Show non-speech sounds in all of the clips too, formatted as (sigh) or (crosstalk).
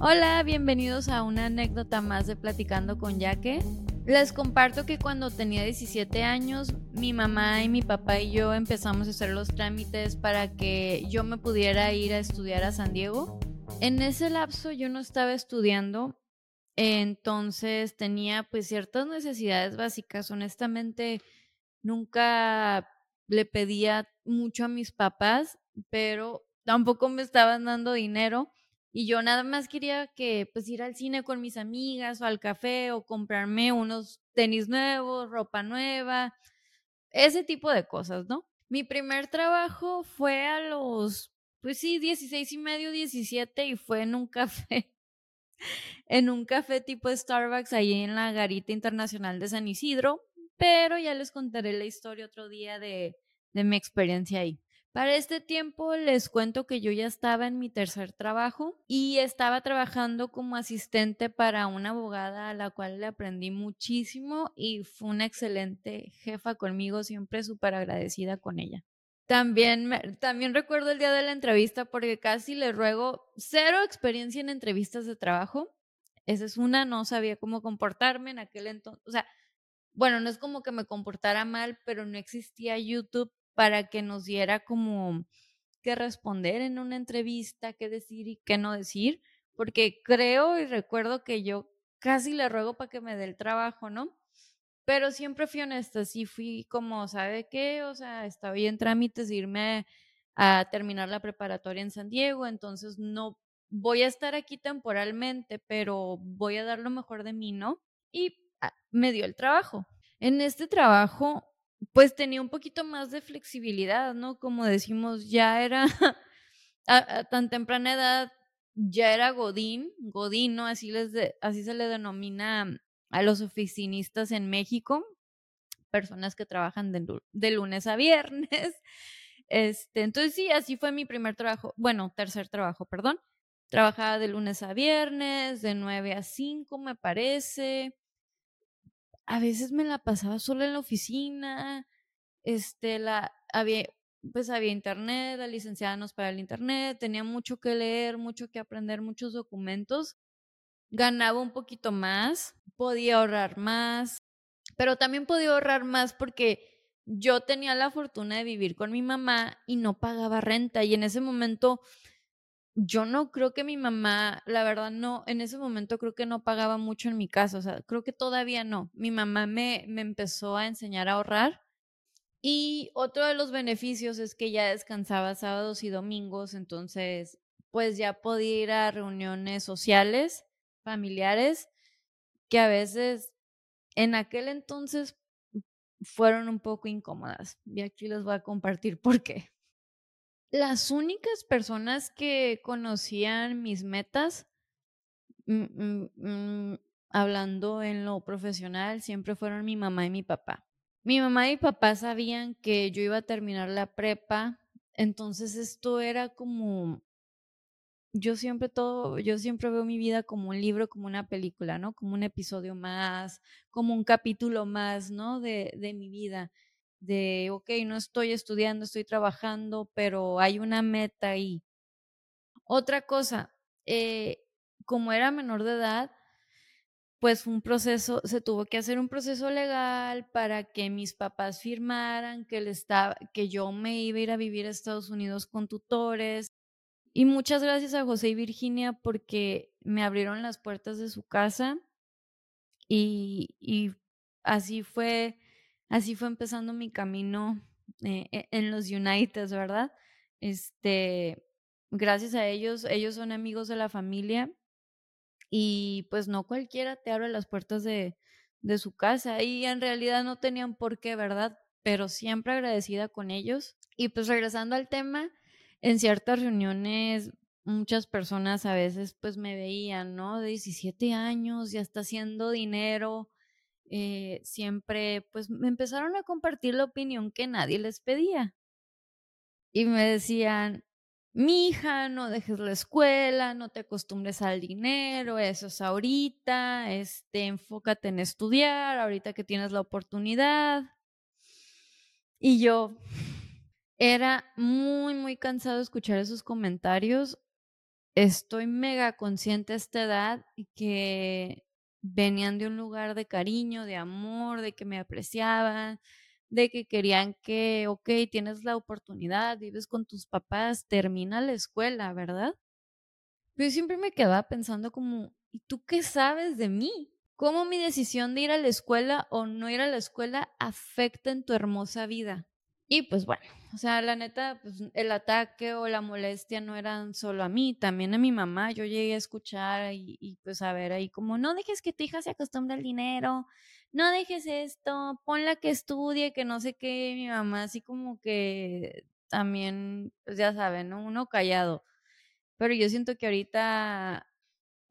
Hola, bienvenidos a una anécdota más de Platicando con Yaque. Les comparto que cuando tenía 17 años, mi mamá y mi papá y yo empezamos a hacer los trámites para que yo me pudiera ir a estudiar a San Diego. En ese lapso yo no estaba estudiando, entonces tenía pues ciertas necesidades básicas. Honestamente, nunca le pedía mucho a mis papás, pero tampoco me estaban dando dinero y yo nada más quería que pues ir al cine con mis amigas o al café o comprarme unos tenis nuevos, ropa nueva, ese tipo de cosas, ¿no? Mi primer trabajo fue a los, pues sí, 16 y medio, 17 y fue en un café, (laughs) en un café tipo Starbucks ahí en la Garita Internacional de San Isidro, pero ya les contaré la historia otro día de, de mi experiencia ahí. Para este tiempo les cuento que yo ya estaba en mi tercer trabajo y estaba trabajando como asistente para una abogada a la cual le aprendí muchísimo y fue una excelente jefa conmigo, siempre súper agradecida con ella. También, también recuerdo el día de la entrevista porque casi le ruego cero experiencia en entrevistas de trabajo. Esa es una, no sabía cómo comportarme en aquel entonces. O sea, bueno, no es como que me comportara mal, pero no existía YouTube para que nos diera como qué responder en una entrevista, qué decir y qué no decir, porque creo y recuerdo que yo casi le ruego para que me dé el trabajo, ¿no? Pero siempre fui honesta, sí fui como, ¿sabe qué? O sea, estaba en trámites de irme a terminar la preparatoria en San Diego, entonces no voy a estar aquí temporalmente, pero voy a dar lo mejor de mí, ¿no? Y ah, me dio el trabajo. En este trabajo pues tenía un poquito más de flexibilidad, ¿no? Como decimos, ya era (laughs) a, tan temprana edad, ya era Godín, Godín, ¿no? Así, les así se le denomina a los oficinistas en México, personas que trabajan de, lunes a viernes. (laughs) Este, entonces sí, así fue mi primer trabajo, bueno, tercer trabajo, perdón. Trabajaba de lunes a viernes, de 9 a 5, me parece a veces me la pasaba sola en la oficina, este, la, había, pues había internet, la licenciada nos para el internet, tenía mucho que leer, mucho que aprender, muchos documentos, ganaba un poquito más, podía ahorrar más, pero también podía ahorrar más porque yo tenía la fortuna de vivir con mi mamá y no pagaba renta y en ese momento yo no creo que mi mamá, la verdad no, en ese momento creo que no pagaba mucho en mi casa, o sea, creo que todavía no. Mi mamá me, me empezó a enseñar a ahorrar y otro de los beneficios es que ya descansaba sábados y domingos, entonces pues ya podía ir a reuniones sociales, familiares, que a veces en aquel entonces fueron un poco incómodas. Y aquí les voy a compartir por qué. Las únicas personas que conocían mis metas, mm, mm, mm, hablando en lo profesional, siempre fueron mi mamá y mi papá. Mi mamá y papá sabían que yo iba a terminar la prepa, entonces esto era como yo siempre todo, yo siempre veo mi vida como un libro, como una película, ¿no? Como un episodio más, como un capítulo más, ¿no? De mi vida de, ok, no estoy estudiando, estoy trabajando, pero hay una meta ahí. Otra cosa, eh, como era menor de edad, pues un proceso, se tuvo que hacer un proceso legal para que mis papás firmaran que, que yo me iba a ir a vivir a Estados Unidos con tutores. Y muchas gracias a José y Virginia porque me abrieron las puertas de su casa y así fue así fue empezando mi camino eh, e, en los United, ¿verdad? Este, gracias a ellos, ellos son amigos de la familia y pues no cualquiera te abre las puertas de, de su casa y en realidad no tenían por qué, ¿verdad? Pero siempre agradecida con ellos. Y pues regresando al tema, en ciertas reuniones muchas personas a veces pues me veían, ¿no? De 17 años, ya está haciendo dinero, eh, siempre pues me empezaron a compartir la opinión que nadie les pedía. Y me decían, mi hija, no dejes la escuela, no te acostumbres al dinero, eso es ahorita, este, enfócate en estudiar, ahorita que tienes la oportunidad. Y yo era muy, muy cansado escuchar esos comentarios. estoy mega consciente a esta edad que venían de un lugar de cariño, de amor, de que me apreciaban, de que querían que, ok, tienes la oportunidad, vives con tus papás, termina la escuela, ¿verdad? Pero siempre me quedaba pensando como, ¿y tú qué sabes de mí? ¿Cómo mi decisión de ir a la escuela o no ir a la escuela afecta en tu hermosa vida? Y pues bueno, o sea, la neta, pues el ataque o la molestia no eran solo a mí, también a mi mamá. Yo llegué a escuchar y, y pues a ver ahí como, no dejes que tu hija se acostumbre al dinero, no dejes esto, ponla que estudie, que no sé qué. Mi mamá así como que también, pues ya saben, ¿no? Uno callado. Pero yo siento que ahorita,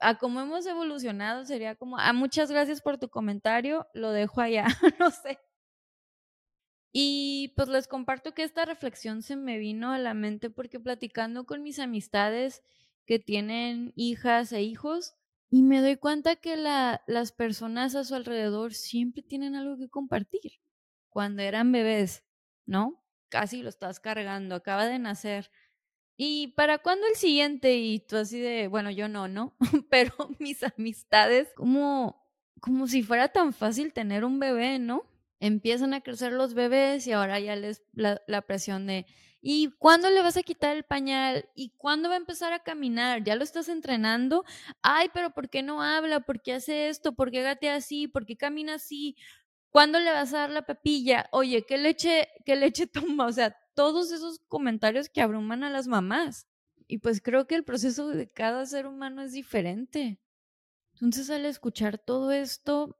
a como hemos evolucionado, sería como, ah, muchas gracias por tu comentario, lo dejo allá, (laughs) no sé. Y pues les comparto que esta reflexión se me vino a la mente porque platicando con mis amistades que tienen hijas e hijos, y me doy cuenta que la, las personas a su alrededor siempre tienen algo que compartir. Cuando eran bebés, ¿no? Casi lo estás cargando, acaba de nacer. ¿Y para cuándo el siguiente? Y tú así de, bueno, yo no, ¿no? (laughs) Pero (laughs) mis amistades, como, como si fuera tan fácil tener un bebé, ¿no? Empiezan a crecer los bebés y ahora ya les la, presión de, ¿y cuándo le vas a quitar el pañal? ¿Y cuándo va a empezar a caminar? ¿Ya lo estás entrenando? Ay, pero ¿por qué no habla? ¿Por qué hace esto? ¿Por qué gatea así? ¿Por qué camina así? ¿Cuándo le vas a dar la pepilla? Oye, ¿qué leche, qué leche (laughs) toma? O sea, todos esos comentarios que abruman a las mamás. Y pues creo que el proceso de cada ser humano es diferente. Entonces al escuchar todo esto,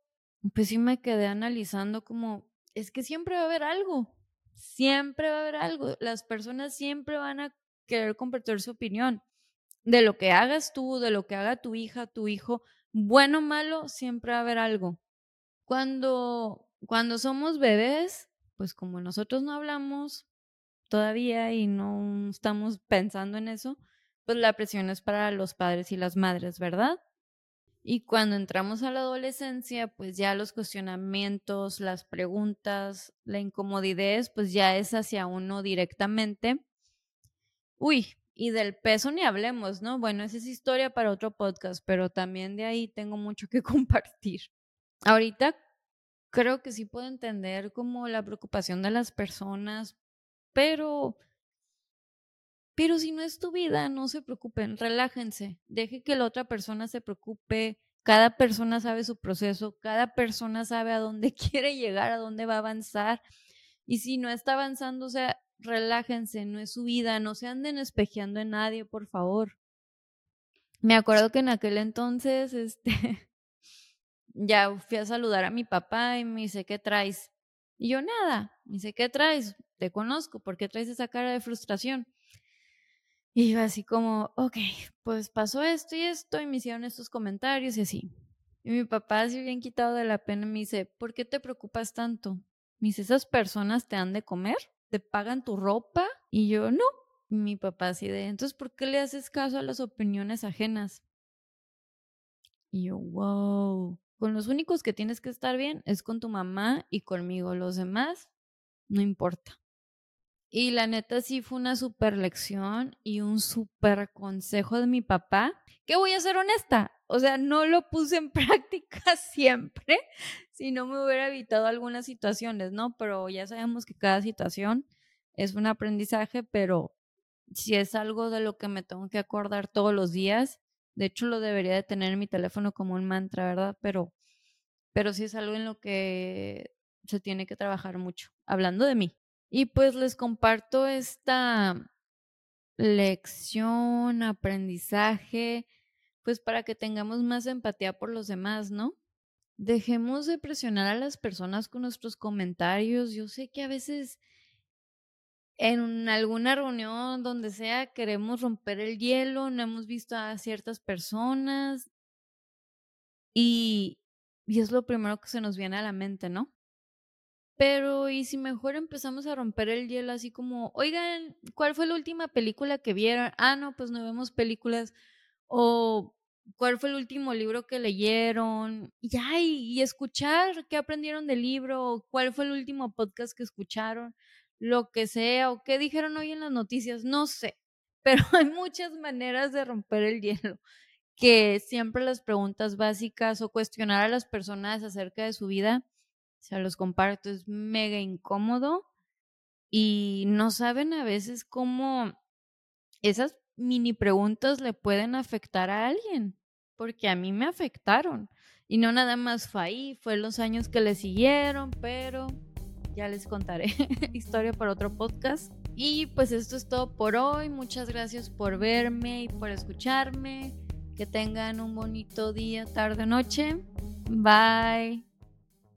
pues sí me quedé analizando como, es que siempre va a haber algo, siempre va a haber algo. Las personas siempre van a querer compartir su opinión. De lo que hagas tú, de lo que haga tu hija, tu hijo, bueno o malo, siempre va a haber algo. Cuando, cuando somos bebés, pues como nosotros no hablamos, todavía y no estamos pensando en eso, pues la presión es para los padres y las madres, ¿verdad? Y cuando entramos a la adolescencia, pues ya los cuestionamientos, las preguntas, la incomodidad, pues ya es hacia uno directamente. Uy, y del peso ni hablemos, ¿no? Bueno, esa es historia para otro podcast, pero también de ahí tengo mucho que (laughs) compartir. Ahorita creo que sí puedo entender como la preocupación de las personas pero, pero si no es tu vida, no se preocupen, relájense, deje que la otra persona se preocupe. Cada persona sabe su proceso, cada persona sabe a dónde (laughs) quiere llegar, a dónde va a avanzar. Y si no está avanzando, o sea, relájense, no es su vida, no se anden espejeando en nadie, por favor. Me acuerdo que en aquel entonces, este, (laughs) ya fui a saludar a mi papá y me dice, ¿qué traes? Y yo, nada, me dice, ¿qué traes? te conozco, ¿por qué traes esa cara de frustración? Y yo así como, ok, pues pasó esto y esto y me hicieron estos comentarios y así. Y mi papá así bien quitado de la pena me dice, ¿por qué te preocupas tanto? Me dice, ¿esas personas te han de comer? ¿Te pagan tu ropa? Y yo, no. mi papá así de, entonces, ¿por qué le haces caso a las opiniones ajenas? Y yo, wow. Con los únicos que tienes que estar bien es con tu mamá y conmigo. Los demás, no importa. Y la neta sí fue una super lección y un super consejo de mi papá, que voy a ser honesta, o sea, no lo puse en (laughs) práctica siempre, si no me hubiera evitado algunas situaciones, ¿no? Pero ya sabemos que cada situación es un aprendizaje, pero si es algo de lo que me tengo que acordar todos los días, de hecho lo debería de tener en mi teléfono como un mantra, ¿verdad? Pero, pero sí es algo en lo que se tiene que trabajar mucho, hablando de mí. Y pues les comparto esta lección, aprendizaje, pues para que tengamos más empatía por los demás, ¿no? Dejemos de presionar a las personas con nuestros comentarios. Yo sé que a veces en alguna reunión, donde sea, queremos romper el hielo, no hemos visto a ciertas personas y, y es lo primero que se nos viene a la mente, ¿no? Pero, ¿y si mejor empezamos a romper el hielo así como, oigan, ¿cuál fue la última película que vieron? Ah, no, pues no vemos películas. O, ¿cuál fue el último libro que leyeron? Y ya, y, escuchar qué aprendieron del libro, cuál fue el último podcast que escucharon, lo que sea, o qué dijeron hoy en las noticias, no sé. (laughs) pero hay muchas maneras de romper el hielo que siempre las preguntas básicas o cuestionar a las personas acerca de su vida, se los comparto, es mega incómodo y no saben a veces cómo esas mini preguntas le pueden afectar a alguien, porque a mí me afectaron. Y no nada más fue ahí, fue los años que le siguieron, pero ya les contaré (laughs) historia para otro podcast. Y pues esto es todo por hoy. Muchas gracias por verme y por escucharme. Que tengan un bonito día, tarde, noche. Bye.